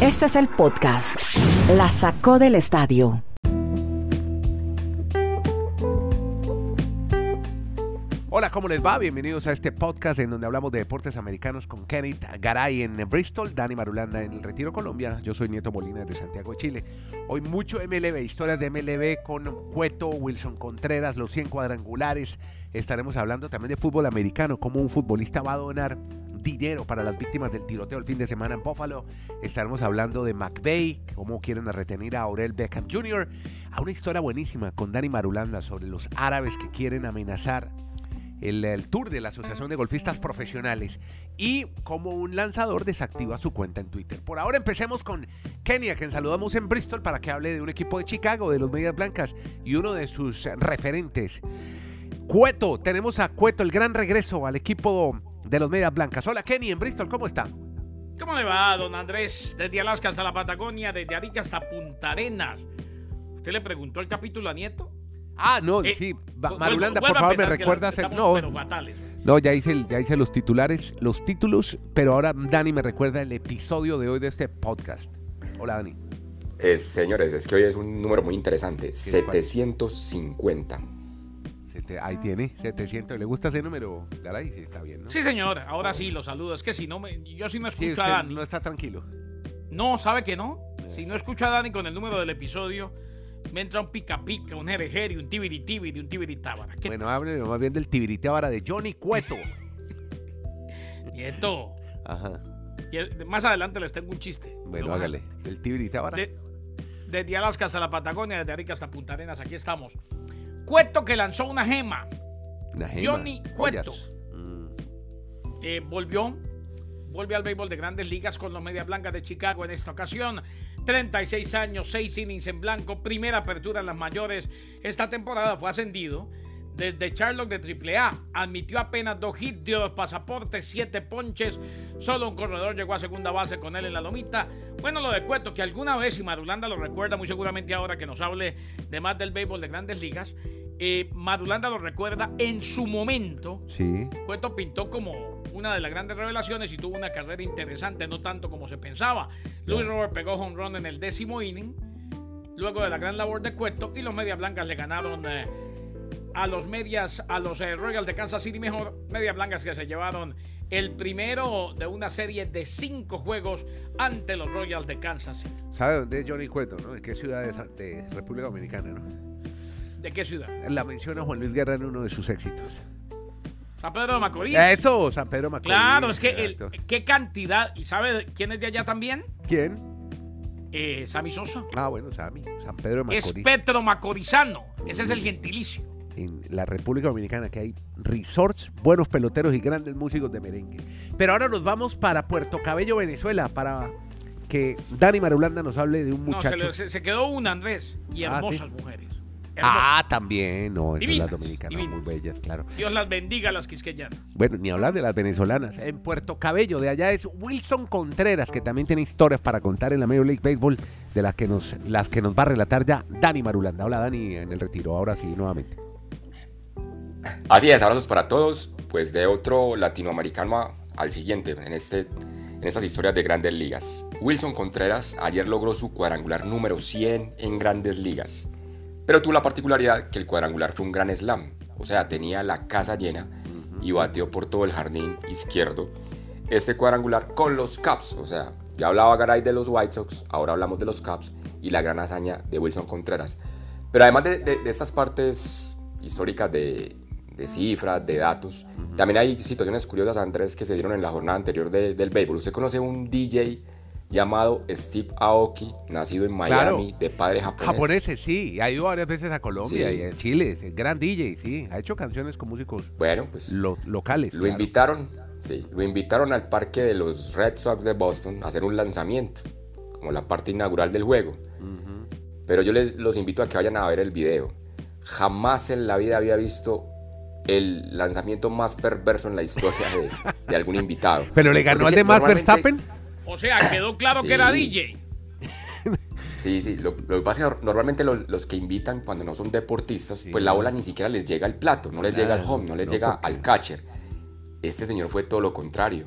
Este es el podcast. La sacó del estadio. Hola, ¿cómo les va? Bienvenidos a este podcast en donde hablamos de deportes americanos con Kenneth Garay en Bristol, Dani Marulanda en el Retiro Colombia. Yo soy Nieto Molina de Santiago Chile. Hoy mucho MLB, historias de MLB con Cueto, Wilson Contreras, los 100 cuadrangulares. Estaremos hablando también de fútbol americano, cómo un futbolista va a donar dinero para las víctimas del tiroteo el fin de semana en Buffalo. Estaremos hablando de McVeigh, cómo quieren retener a Aurel Beckham Jr. A una historia buenísima con Dani Marulanda sobre los árabes que quieren amenazar el, tour de la Asociación de Golfistas Profesionales y cómo un lanzador desactiva su cuenta en Twitter. Por ahora empecemos con Kenia, quien saludamos en Bristol para que hable de un equipo de Chicago, de los Medias Blancas y uno de sus referentes. Cueto, tenemos a Cueto, el gran regreso al equipo de los Medias Blancas. Hola Kenny en Bristol, ¿cómo está? ¿Cómo le va, don Andrés? Desde Alaska hasta la Patagonia, desde Arica hasta Punta Arenas. ¿Usted le preguntó el capítulo a Nieto? Ah, no, eh, sí. Marulanda, por favor, me recuerdas. No, no, ya hice, ya hice los titulares, los títulos, pero ahora Dani me recuerda el episodio de hoy de este podcast. Hola, Dani. Eh, señores, es que hoy es un número muy interesante. 750 ahí tiene, 700. ¿Le gusta ese número, Garay? Sí, está bien, ¿no? Sí, señor. Ahora sí, lo saludo. Es que si no, me, yo sí no escucho a Dani. No está tranquilo. No, ¿sabe que no? Si no escucho a Dani con el número del episodio, me entra un pica pica, un jerejeri, un tibiri tibiri, un tibiri tábara. Bueno, hable más bien del tibiri tábara de Johnny Cueto. Nieto. Ajá. Y más adelante les tengo un chiste. Bueno, hágale. Del tibiri tábara. desde Alaska hasta la Patagonia, desde Arica hasta Punta Arenas, aquí estamos. Cueto que lanzó una gema. Johnny Cueto. Mm. Eh, volvió. Vuelve al béisbol de grandes ligas con los Medias Blancas de Chicago en esta ocasión. 36 años, 6 innings en blanco, primera apertura en las mayores. Esta temporada fue ascendido desde Charlotte de AAA. Admitió apenas dos hits, dio dos pasaportes, siete ponches. Solo un corredor llegó a segunda base con él en la lomita. Bueno, lo de Cueto, que alguna vez, y Marulanda lo recuerda muy seguramente ahora que nos hable de más del béisbol de grandes ligas, eh, Madulanda lo recuerda en su momento. Sí. Cueto pintó como una de las grandes revelaciones y tuvo una carrera interesante, no tanto como se pensaba. Luis Robert pegó home run en el décimo inning, luego de la gran labor de Cueto, y los Medias Blancas le ganaron eh, a los medias, a los eh, Royals de Kansas City, mejor Medias Blancas que se llevaron el primero de una serie de cinco juegos ante los Royals de Kansas City. ¿Sabe dónde es Johnny Cueto, no? ¿De qué ciudad es de República Dominicana, no? ¿De qué ciudad? La menciona Juan Luis Guerra en uno de sus éxitos. San Pedro de Macorís. Eso, San Pedro de Macorís. Claro, es que qué cantidad. ¿Y sabe quién es de allá también? ¿Quién? Eh, Sammy Sosa. Ah, bueno, Sammy. San Pedro de Macorís. Es Petro Macorizano. Ese es el gentilicio. En la República Dominicana que hay resorts, buenos peloteros y grandes músicos de merengue. Pero ahora nos vamos para Puerto Cabello, Venezuela, para que Dani Marulanda nos hable de un muchacho. No, se, quedó una, Andrés, y ah, hermosas mujeres. Ah, también, no, son las dominicanas muy bellas, claro. Dios las bendiga a las quisqueyanas. Bueno, ni hablar de las venezolanas. En Puerto Cabello, de allá es Wilson Contreras, que también tiene historias para contar en la Major League Baseball, de las que nos, las que nos va a relatar ya Dani Marulanda. Hola Dani, en el retiro, ahora sí, nuevamente. Así es, abrazos para todos, pues de otro latinoamericano al siguiente, en, este, en estas historias de grandes ligas. Wilson Contreras ayer logró su cuadrangular número 100 en grandes ligas pero tuvo la particularidad que el cuadrangular fue un gran slam, o sea, tenía la casa llena y bateó por todo el jardín izquierdo. Este cuadrangular con los Cubs, o sea, ya hablaba Garay de los White Sox, ahora hablamos de los Cubs y la gran hazaña de Wilson Contreras. Pero además de, de, estas partes históricas de, de cifras, de datos, también hay situaciones curiosas, Andrés, que se dieron en la jornada anterior del béisbol. Usted conoce un DJ llamado Steve Aoki, nacido en Miami, de padre japonés. Japoneses, sí, ha ido varias veces a Colombia y a Chile, gran DJ, sí, ha hecho canciones con músicos bueno, pues, locales. Lo invitaron, sí, lo invitaron al parque de los Red Sox de Boston a hacer un lanzamiento, como la parte inaugural del juego. Pero yo les los invito a que vayan a ver el video. Jamás en la vida había visto el lanzamiento más perverso en la historia de, algún invitado. ¿Pero le ganó al de Max Verstappen? O sea, quedó claro que era DJ. Sí, sí, lo, que pasa es que normalmente los que invitan cuando no son deportistas, pues la bola ni siquiera les llega al plato, no les llega al home, no les llega al catcher. Este señor fue todo lo contrario.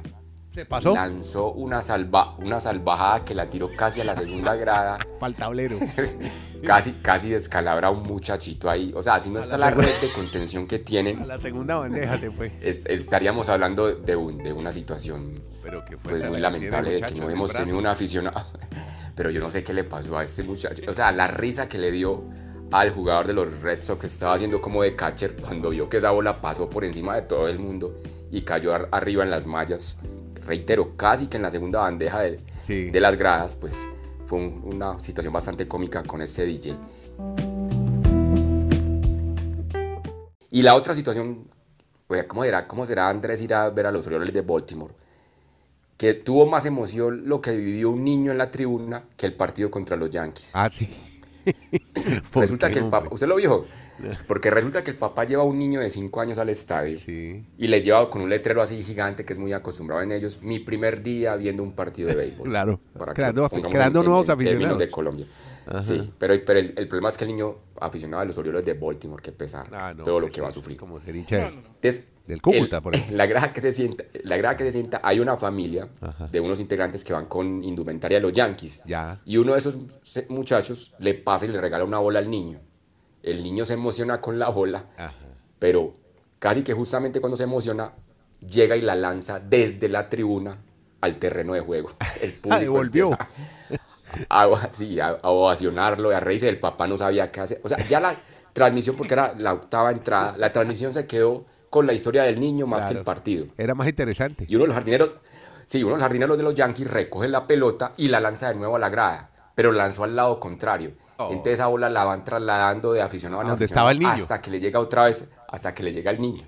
Se pasó. Lanzó una, salva, una salvajada que la tiró casi a la segunda grada. Para el tablero. casi, casi descalabra a un muchachito ahí. O sea, si no está la, red de contención que tienen. A la segunda bandeja te fue. estaríamos hablando de, un, de una situación Pero que fue pues, muy lamentable de que no hemos tenido un aficionado. Pero yo no sé qué le pasó a este muchacho. O sea, la risa que le dio al jugador de los Red Sox estaba haciendo como de catcher cuando vio que esa bola pasó por encima de todo el mundo y cayó arriba en las mallas. Reitero, casi que en la segunda bandeja de, de las gradas, pues fue una situación bastante cómica con este DJ. Y la otra situación, oye, ¿cómo será, ¿cómo será Andrés ir a ver a los Orioles de Baltimore? Que tuvo más emoción lo que vivió un niño en la tribuna que el partido contra los Yankees. Ah, sí. resulta que el papá, ¿usted lo vio? Porque resulta que el papá lleva a un niño de 5 años al estadio y le lleva con un letrero así gigante que es muy acostumbrado en ellos, mi primer día viendo un partido de béisbol. claro, para creando, nuevos aficionados. de Colombia. Sí, pero, pero el, problema es que el niño aficionado a los Orioles de Baltimore, que pesar ah, todo lo que va a sufrir. Como ser hincha del Cúcuta, por ejemplo. La grada que se sienta, la grada que se sienta, hay una familia de unos integrantes que van con indumentaria de los Yankees. Ya. Y uno de esos muchachos le pasa y le regala una bola al niño. El niño se emociona con la bola, pero casi que justamente cuando se emociona, llega y la lanza desde la tribuna al terreno de juego. El público volvió. A, sí, a, ovacionarlo, a reírse. El papá no sabía qué hacer. O sea, ya la transmisión, porque era la octava entrada, la transmisión se quedó con la historia del niño más que el partido. Era más interesante. Y uno de los jardineros, sí, uno de los jardineros de los Yankees recoge la pelota y la lanza de nuevo a la grada, pero lanzó al lado contrario. Oh. Entonces esa bola la van trasladando de aficionado a aficionado estaba el niño? hasta que le llega otra vez, hasta que le llega el niño.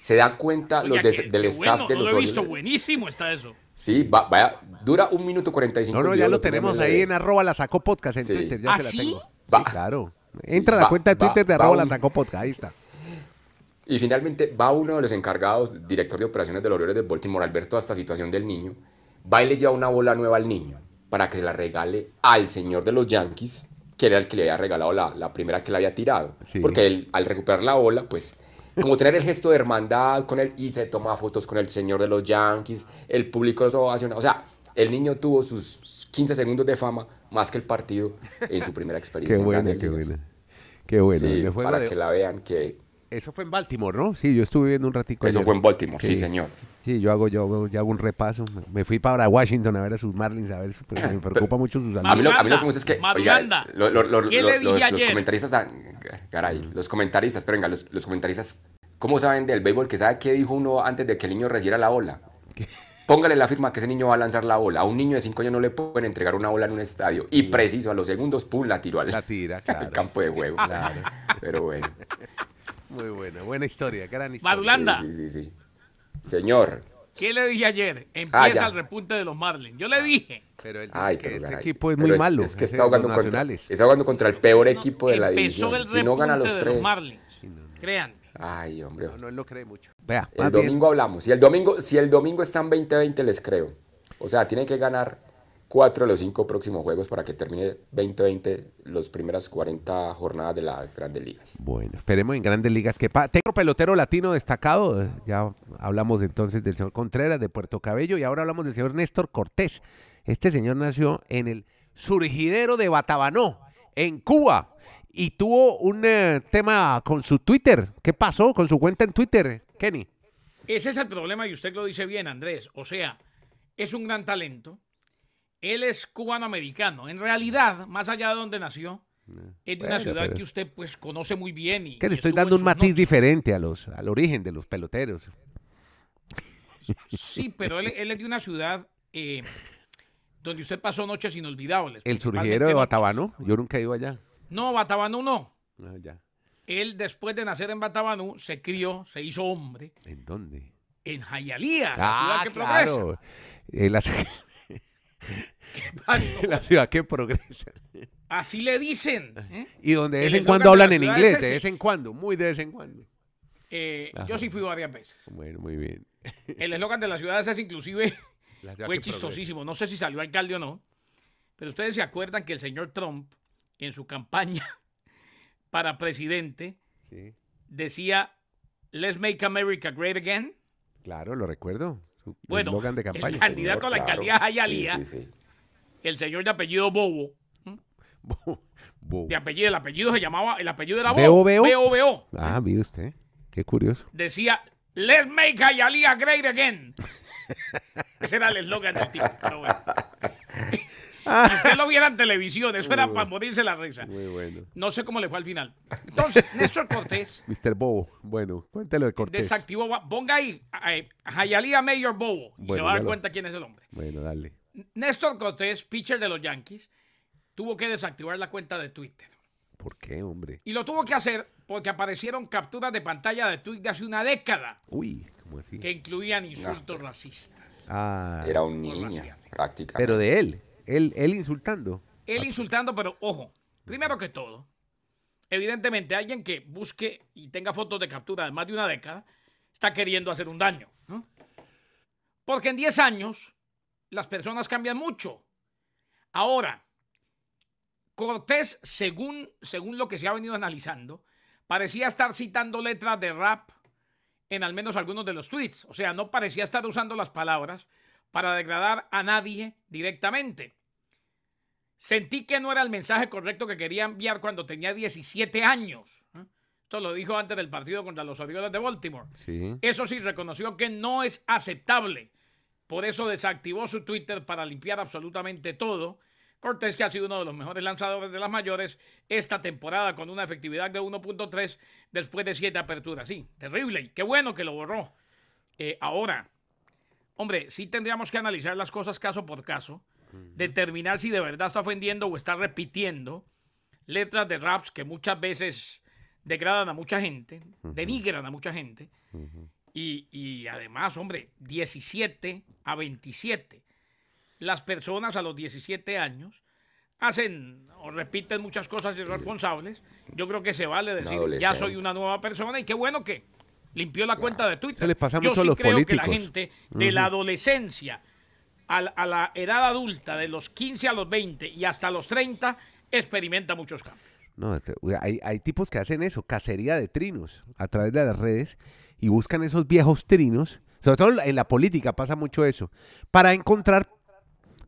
Se da cuenta los del staff de los no lo he visto, buenísimo está eso. Sí, vaya, dura un minuto 45 No, no, ya lo tenemos ahí en arroba la sacó podcast en Twitter, ya ¿Ah, se la tengo. Sí, claro. Entra a la cuenta de Twitter de arroba la sacó podcast, ahí está. Y finalmente va uno de los encargados, director de operaciones de los Orioles de Baltimore, al ver toda esta situación del niño, va y le lleva una bola nueva al niño para que se la regale al señor de los Yankees, que era el que le había regalado la, la primera que le había tirado. Porque él, al recuperar la bola, pues como tener el gesto de hermandad con él y se toma fotos con el señor de los Yankees, el público lo ovaciona. O sea, el niño tuvo sus 15 segundos de fama más que el partido en su primera experiencia. qué bueno, qué bueno. Qué bueno. para que la vean que... Eso fue en Baltimore, ¿no? Sí, yo estuve viendo un ratico. Eso fue en Baltimore, sí, señor. Sí, yo hago, yo, hago un repaso. Me fui para Washington a ver a sus Marlins, a ver, porque me preocupa mucho sus amigos. A mí, lo, a mí lo que me gusta es que, oiga, lo, lo, los, los, comentaristas, caray, los comentaristas, pero venga, los, los comentaristas, ¿cómo saben del béisbol que sabe qué dijo uno antes de que el niño recibiera la bola? Póngale la firma que ese niño va a lanzar la bola. A un niño de 5 años no le pueden entregar una bola en un estadio. Y preciso, a los segundos, pum, la tiró al, la tira, claro. campo de juego. Claro. Pero bueno. Muy buena, buena historia, gran historia. Marulanda. Sí, sí, sí, Señor. ¿Qué le dije ayer? Ah, Empieza el repunte de los Marlins. Yo le dije. Pero el, Ay, que este equipo es muy malo. Es que está jugando, contra, está jugando contra el peor equipo de la división. si no gana los tres. Los Marlins. Crean. Ay, hombre. No, él no cree mucho. Vea, el domingo hablamos. Si el domingo, si el domingo están 20-20, les creo. O sea, tiene que ganar cuatro de los cinco próximos juegos para que termine 2020 las primeras 40 jornadas de las grandes ligas. Bueno, esperemos en grandes ligas que tengo pelotero latino destacado. Ya hablamos entonces del señor Contreras de Puerto Cabello y ahora hablamos del señor Néstor Cortés. Este señor nació en el surgidero de Batabanó, en Cuba y tuvo un eh, tema con su Twitter. ¿Qué pasó con su cuenta en Twitter, Kenny? Ese es el problema y usted lo dice bien, Andrés. O sea, es un gran talento. Él es cubano-americano. En realidad, más allá de donde nació, es de una ciudad que usted pues conoce muy bien. Y, que le estoy dando un matiz diferente a los, al origen de los peloteros. Sí, pero él, es de una ciudad eh, donde usted pasó noches inolvidables. El surgidero de Batabano, yo nunca he ido allá. No, Batabanú no. Ah, ya. Él, después de nacer en Batabanú, se crió, se hizo hombre. ¿En dónde? En Jayalía, la ciudad que claro. progresa. la... ciudad que progresa. Así le dicen. ¿eh? Y donde de vez en cuando hablan en inglés, de vez en cuando, muy de vez en cuando. Eh, yo sí fui varias veces. Bueno, muy bien. El eslogan de la ciudad es inclusive fue chistosísimo. No sé si salió alcalde o no. Pero ustedes se acuerdan que el señor Trump en su campaña para presidente decía, Let's make America great again. Claro, lo recuerdo. Bueno, de campaña. el candidato a la alcaldía Jayalía, el señor de apellido Bobo. De apellido, el apellido se llamaba, el apellido era Bobo. B-O-B-O. Ah, mire usted, qué curioso. Decía, let's make Jayalía great again. Ese era el eslogan del tipo, pero bueno. Y usted lo viera en televisión, eso era para morirse la risa. Muy bueno. No sé cómo le fue al final. Entonces, Néstor Cortés. Mr. Bobo, bueno, cuéntelo de Cortés. Desactivó, ponga ahí, Hayalía Mayor Bobo, y se va a dar cuenta quién es el hombre. Bueno, dale. Néstor Cortés, pitcher de los Yankees, tuvo que desactivar la cuenta de Twitter. ¿Por qué, hombre? Y lo tuvo que hacer porque aparecieron capturas de pantalla de Twitter de hace una década. Uy, ¿cómo así? Que incluían insultos racistas. Ah. Era un niño, prácticamente. Pero de él. Él, insultando. Él insultando, pero ojo, primero que todo, evidentemente alguien que busque y tenga fotos de captura de más de una década está queriendo hacer un daño. Porque en 10 años las personas cambian mucho. Ahora, Cortés, según, según lo que se ha venido analizando, parecía estar citando letras de rap en al menos algunos de los tweets. O sea, no parecía estar usando las palabras para degradar a nadie directamente. Sentí que no era el mensaje correcto que quería enviar cuando tenía 17 años. ¿eh? Esto lo dijo antes del partido contra los Orioles de Baltimore. Eso sí, reconoció que no es aceptable. Por eso desactivó su Twitter para limpiar absolutamente todo. Cortés, que ha sido uno de los mejores lanzadores de las mayores esta temporada con una efectividad de 1.3 después de siete aperturas. Sí, terrible. Y qué bueno que lo borró. Eh, ahora, hombre, sí tendríamos que analizar las cosas caso por caso, determinar si de verdad está ofendiendo o está repitiendo letras de raps que muchas veces degradan a mucha gente, denigran a mucha gente. y, y, además, hombre, 17 a 27. Las personas a los 17 años hacen o repiten muchas cosas irresponsables. Yo creo que se vale decir, ya soy una nueva persona y qué bueno que limpió la cuenta de Twitter. les pasa Yo sí creo que la gente de la adolescencia a, a, la edad adulta, de los 15 a los 20 y hasta los 30, experimenta muchos cambios. No, este, hay, hay tipos que hacen eso, cacería de trinos a través de las redes y buscan esos viejos trinos, sobre todo en la política pasa mucho eso, para encontrar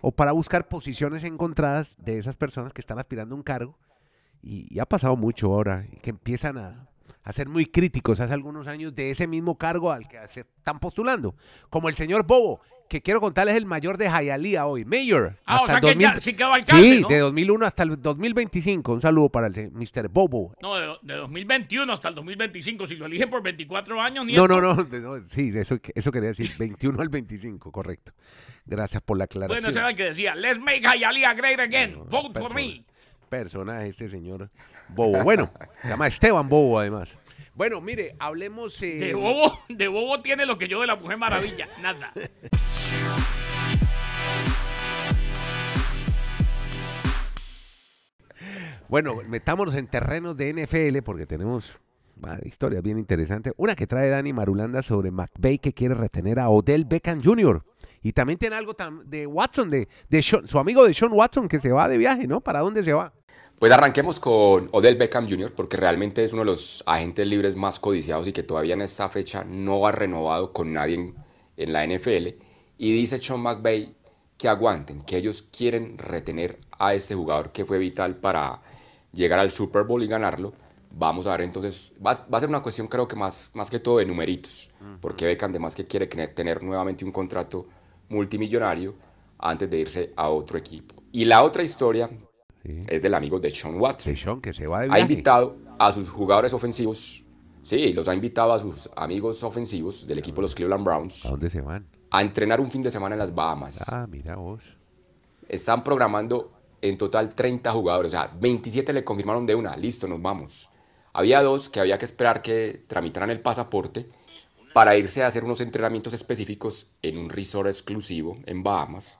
o para buscar posiciones encontradas de esas personas que están aspirando a un cargo. Y, ha pasado mucho ahora, que empiezan a, a ser muy críticos hace algunos años de ese mismo cargo al que se están postulando. Como el señor Bobo, que quiero contarles es el mayor de Hialeah hoy, Mayor. Ah, o sea que ya sí quedó alcalde, Sí, de 2001 hasta el 2025. Un saludo para el Mr. Bobo. No, de, 2021 hasta el 2025. Si lo eligen por 24 años, ni No, no, no, Sí, eso, eso quería decir. 21 al 25, correcto. Gracias por la aclaración. Bueno, ese era el que decía, let's make Hialeah great again. Vote for me. Personaje este señor Bobo. Bueno, se llama Esteban Bobo además. Bueno, mire, hablemos. Eh, de, bobo, de bobo tiene lo que yo de la Mujer Maravilla, nada. Bueno, metámonos en terrenos de NFL porque tenemos historias bien interesantes. Una que trae Dani Marulanda sobre McVeigh que quiere retener a Odell Beckham Jr. Y también tiene algo de Watson, de, de su amigo de Sean Watson que se va de viaje, ¿no? ¿Para dónde se va? Pues arranquemos con Odell Beckham Jr., porque realmente es uno de los agentes libres más codiciados y que todavía en esta fecha no ha renovado con nadie en, la NFL. Y dice Sean McVay que aguanten, que ellos quieren retener a este jugador que fue vital para llegar al Super Bowl y ganarlo. Vamos a ver entonces, va, a ser una cuestión creo que más, más que todo de numeritos, porque Beckham además que quiere tener nuevamente un contrato multimillonario antes de irse a otro equipo. Y la otra historia es del amigo de Sean Watson. que se va Ha invitado a sus jugadores ofensivos, sí, los ha invitado a sus amigos ofensivos del equipo de los Cleveland Browns. ¿A dónde se van? A entrenar un fin de semana en las Bahamas. Ah, mira vos. Están programando en total 30 jugadores, o sea, 27 le confirmaron de una, listo, nos vamos. Había dos que había que esperar que tramitaran el pasaporte para irse a hacer unos entrenamientos específicos en un resort exclusivo en Bahamas.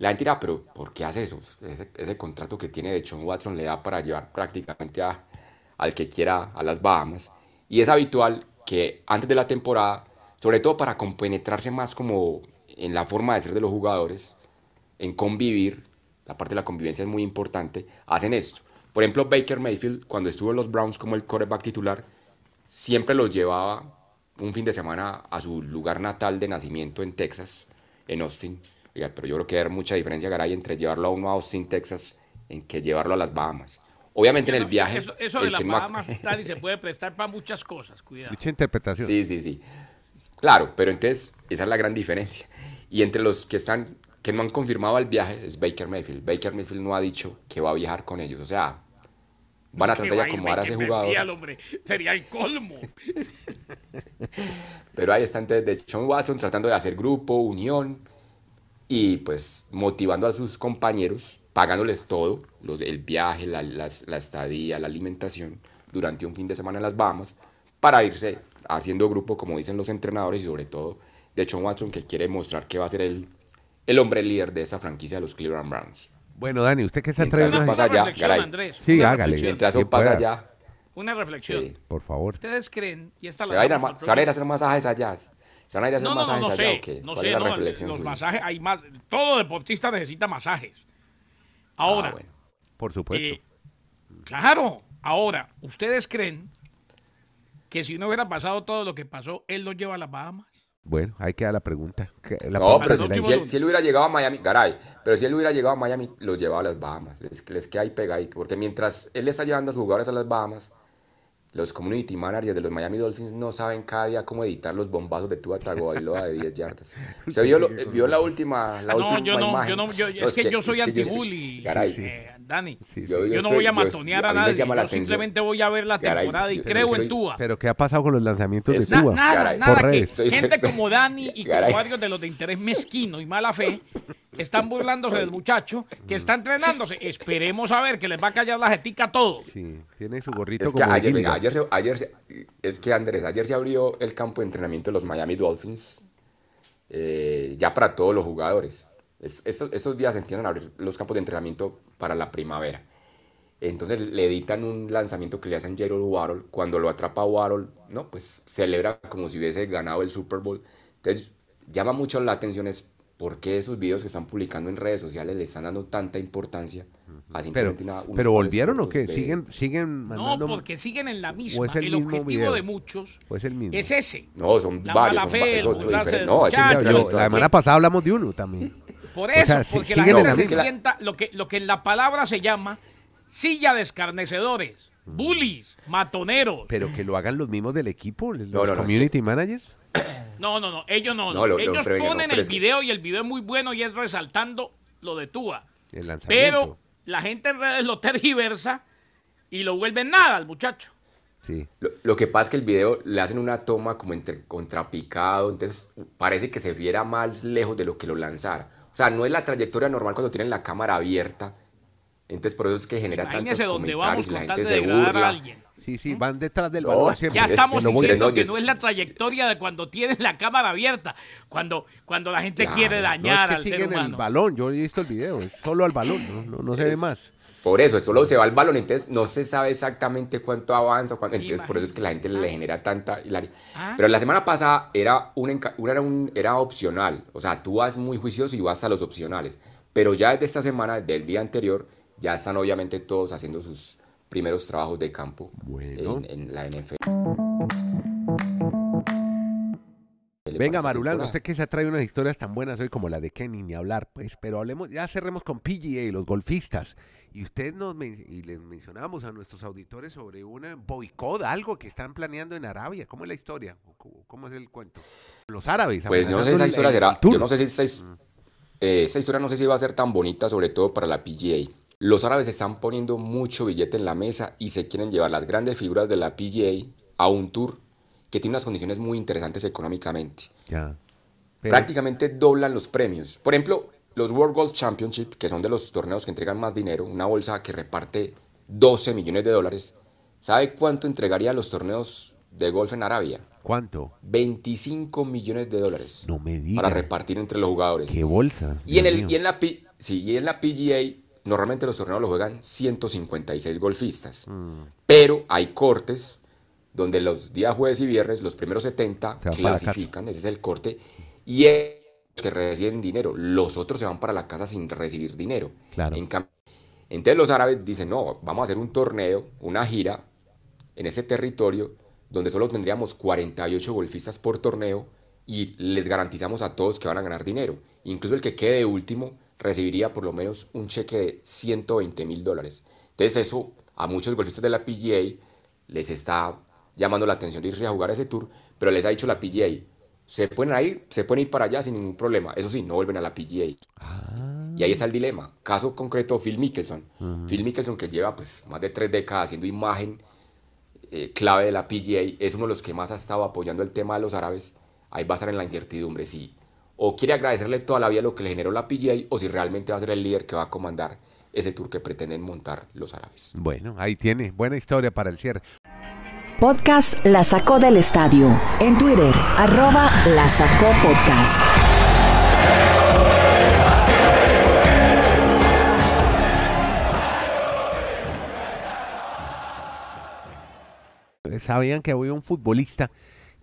La gente dirá, pero ¿por qué hace eso? Ese, contrato que tiene de John Watson le da para llevar prácticamente a, al que quiera a las Bahamas. Y es habitual que antes de la temporada, sobre todo para compenetrarse más como en la forma de ser de los jugadores, en convivir, la parte de la convivencia es muy importante, hacen esto. Por ejemplo, Baker Mayfield, cuando estuvo en los Browns como el quarterback titular, siempre los llevaba un fin de semana a su lugar natal de nacimiento en Texas, en Austin. Pero yo creo que hay mucha diferencia, Garay, entre llevarlo a uno a Austin, Texas, en que llevarlo a las Bahamas. Obviamente en el viaje. Eso, de las Bahamas se puede prestar para muchas cosas, cuidado. Mucha interpretación. Sí, sí, sí. Claro, pero entonces esa es la gran diferencia. Y entre los que están, que no han confirmado el viaje, es Baker Mayfield. Baker Mayfield no ha dicho que va a viajar con ellos. O sea, van a tratar de acomodar a ese jugador. Hombre. Sería el colmo. pero ahí está entonces de Sean Watson tratando de hacer grupo, unión y pues motivando a sus compañeros, pagándoles todo, los, el viaje, la, la estadía, la alimentación durante un fin de semana en las Bahamas para irse haciendo grupo, como dicen los entrenadores, y sobre todo de John Watson, que quiere mostrar que va a ser el, el hombre líder de esa franquicia de los Cleveland Browns. Bueno, Dani, ¿usted qué se atreve a pasa allá, Sí, hágale. Mientras eso pasa allá. Una reflexión. por favor. ¿Ustedes creen? Y esta se, va a ir a, hacer masajes allá. ¿Se van a ir a hacer no, masajes no, no, allá sé, No sé, los masajes, hay más. Todo deportista necesita masajes. Ahora. Ah, bueno. Por supuesto. Eh, claro. Ahora, ¿ustedes creen que si no hubiera pasado todo lo que pasó, él lo lleva a las Bahamas? Bueno, ahí queda la pregunta. no, pero si, él, hubiera llegado a Miami, Garay, pero si él hubiera llegado a Miami, los llevaba a las Bahamas. Les, les queda ahí pegadito. Porque mientras él está llevando a sus jugadores a las Bahamas, los community managers de los Miami Dolphins no saben cada día cómo editar los bombazos de Tua Tagovailoa de 10 yardas. ¿Se vio, vio la última, la última yo no, imagen? Yo no, yo, es, que, yo soy anti-bully. Eh, Dani, yo, no voy a matonear a, nadie, yo simplemente voy a ver la temporada y creo en Tua. Pero ¿qué ha pasado con los lanzamientos de Tua? nada, nada, que gente como Dani y como varios de los de interés mezquino y mala fe están burlándose del muchacho que está entrenándose. Esperemos a ver que les va a callar la jetica a todos. Sí, tiene su gorrito es que ayer, ayer, es que Andrés, ayer se abrió el campo de entrenamiento de los Miami Dolphins eh, ya para todos los jugadores. Es, estos, días empiezan a abrir los campos de entrenamiento para la primavera. Entonces le editan un lanzamiento que le hacen Gerald Waddle. Cuando lo atrapa Waddle, ¿no? Pues celebra como si hubiese ganado el Super Bowl. Entonces llama mucho la atención es por qué esos videos que están publicando en redes sociales le están dando tanta importancia a simplemente pero, una, ¿Pero volvieron o qué? ¿Siguen, ¿Siguen mandando? No, porque siguen en la misma. el, el objetivo de muchos es, el mismo? es ese. No, son varios. Son, es otro diferente. No, la semana pasada hablamos de uno también. Por eso, porque la gente se sienta lo que, lo que en la palabra se llama silla de escarnecedores, mm. bullies, matoneros. Pero que lo hagan los mismos del equipo, los community managers. No, no, no, ellos no. ellos ponen el video y el video es muy bueno y es resaltando lo de Tua. Pero la gente en redes lo tergiversa y lo vuelven nada al muchacho. Sí. Lo, que pasa es que el video le hacen una toma como entre contrapicado, entonces parece que se viera más lejos de lo que lo lanzara. O sea, no es la trayectoria normal cuando tienen la cámara abierta. Entonces por eso es que genera tantos comentarios y la gente se burla. Sí, sí, van detrás del balón Ya estamos diciendo que no es la trayectoria de cuando tienes la cámara abierta, cuando, cuando la gente quiere dañar al ser humano. el balón, yo he visto el video, es solo al balón, no, se ve más. Por eso, solo se va al balón, entonces no se sabe exactamente cuánto avanza, cuánto, entonces por eso es que la gente le genera tanta hilaria. Ah. Pero la semana pasada era, un, era, un, era opcional, o sea, tú vas muy juicioso y vas a los opcionales. Pero ya desde esta semana, del día anterior, ya están obviamente todos haciendo sus primeros trabajos de campo en, la NFL. Venga, Marulanda, usted que se trae unas historias tan buenas hoy como la de Kenny, ni hablar, pues, pero hablemos, ya cerremos con PGA, los golfistas. Y usted nos y les mencionamos a nuestros auditores sobre una boicot, algo que están planeando en Arabia. ¿Cómo es la historia? ¿Cómo es el cuento? Los árabes. Pues no sé si esa historia será. Yo no sé si esa, mm. eh, esa historia no sé si va a ser tan bonita, sobre todo para la PGA. Los árabes están poniendo mucho billete en la mesa y se quieren llevar las grandes figuras de la PGA a un tour que tiene unas condiciones muy interesantes económicamente. Prácticamente doblan los premios. Por ejemplo, los World Golf Championship, que son de los torneos que entregan más dinero, una bolsa que reparte 12 millones de dólares. ¿Sabe cuánto entregaría los torneos de golf en Arabia? ¿Cuánto? 25 millones de dólares. No me digas. Para repartir entre los jugadores. ¿Qué bolsa? Y en, el, y en, la, sí, y en la PGA normalmente los torneos los juegan 156 golfistas, mm. pero hay cortes donde los días jueves y viernes, los primeros 70 clasifican, ese es el corte, y es que reciben dinero, los otros se van para la casa sin recibir dinero. Claro. entonces los árabes dicen, no, vamos a hacer un torneo, una gira en ese territorio donde solo tendríamos 48 golfistas por torneo y les garantizamos a todos que van a ganar dinero. Incluso el que quede de último recibiría por lo menos un cheque de 120 mil dólares. Entonces eso a muchos golfistas de la PGA les está llamando la atención de irse a jugar ese tour, pero les ha dicho la PGA, se pueden ir, se pueden ir para allá sin ningún problema. Eso sí, no vuelven a la PGA. Ah. Y ahí está el dilema. Caso concreto, Phil Mickelson. Phil Mickelson, que lleva pues, más de tres décadas haciendo imagen eh, clave de la PGA, es uno de los que más ha estado apoyando el tema de los árabes. Ahí va a estar en la incertidumbre si o quiere agradecerle toda la vida lo que le generó la PGA o si realmente va a ser el líder que va a comandar ese tour que pretenden montar los árabes. Bueno, ahí tiene. Buena historia para el cierre. Podcast La Sacó del Estadio. En Twitter, arroba La Sacó Podcast. Sabían que había un futbolista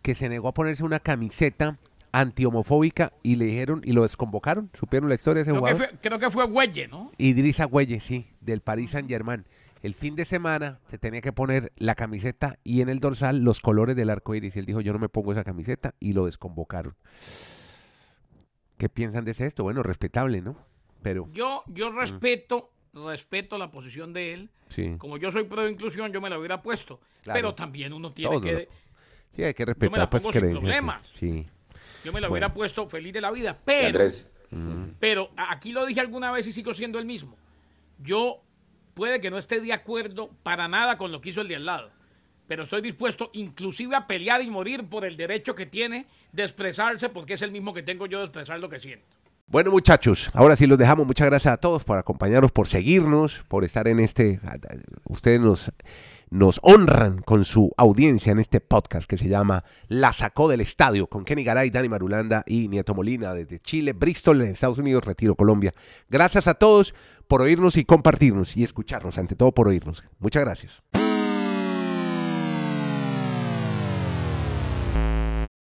que se negó a ponerse una camiseta antihomofóbica y le dijeron y lo desconvocaron. ¿Supieron la historia de ese creo jugador? Que fue, creo que fue Güelle, ¿no? Idrissa Güelle, sí, del Paris Saint Germain el fin de semana se tenía que poner la camiseta y en el dorsal los colores del arco iris. Y él dijo, yo no me pongo esa camiseta y lo desconvocaron. ¿Qué piensan de esto? Bueno, respetable, ¿no? Pero yo yo respeto respeto la posición de él. Sí. Como yo soy pro inclusión, yo me la hubiera puesto. Pero también uno tiene que Sí, hay que respetar yo me la pues, pongo sin problemas. Sí. Yo me la hubiera puesto feliz de la vida, pero pero aquí lo dije alguna vez y sigo siendo el mismo. Yo puede que no esté de acuerdo para nada con lo que hizo el de al lado, pero estoy dispuesto inclusive a pelear y morir por el derecho que tiene de expresarse, porque es el mismo que tengo yo de expresar lo que siento. Bueno muchachos, ahora sí los dejamos. Muchas gracias a todos por acompañarnos, por seguirnos, por estar en este... Ustedes nos, nos honran con su audiencia en este podcast que se llama La Sacó del Estadio con Kenny Garay, Dani Marulanda y Nieto Molina desde Chile, Bristol, en Estados Unidos, Retiro, Colombia. Gracias a todos por oírnos y compartirnos y escucharnos, ante todo por oírnos. Muchas gracias.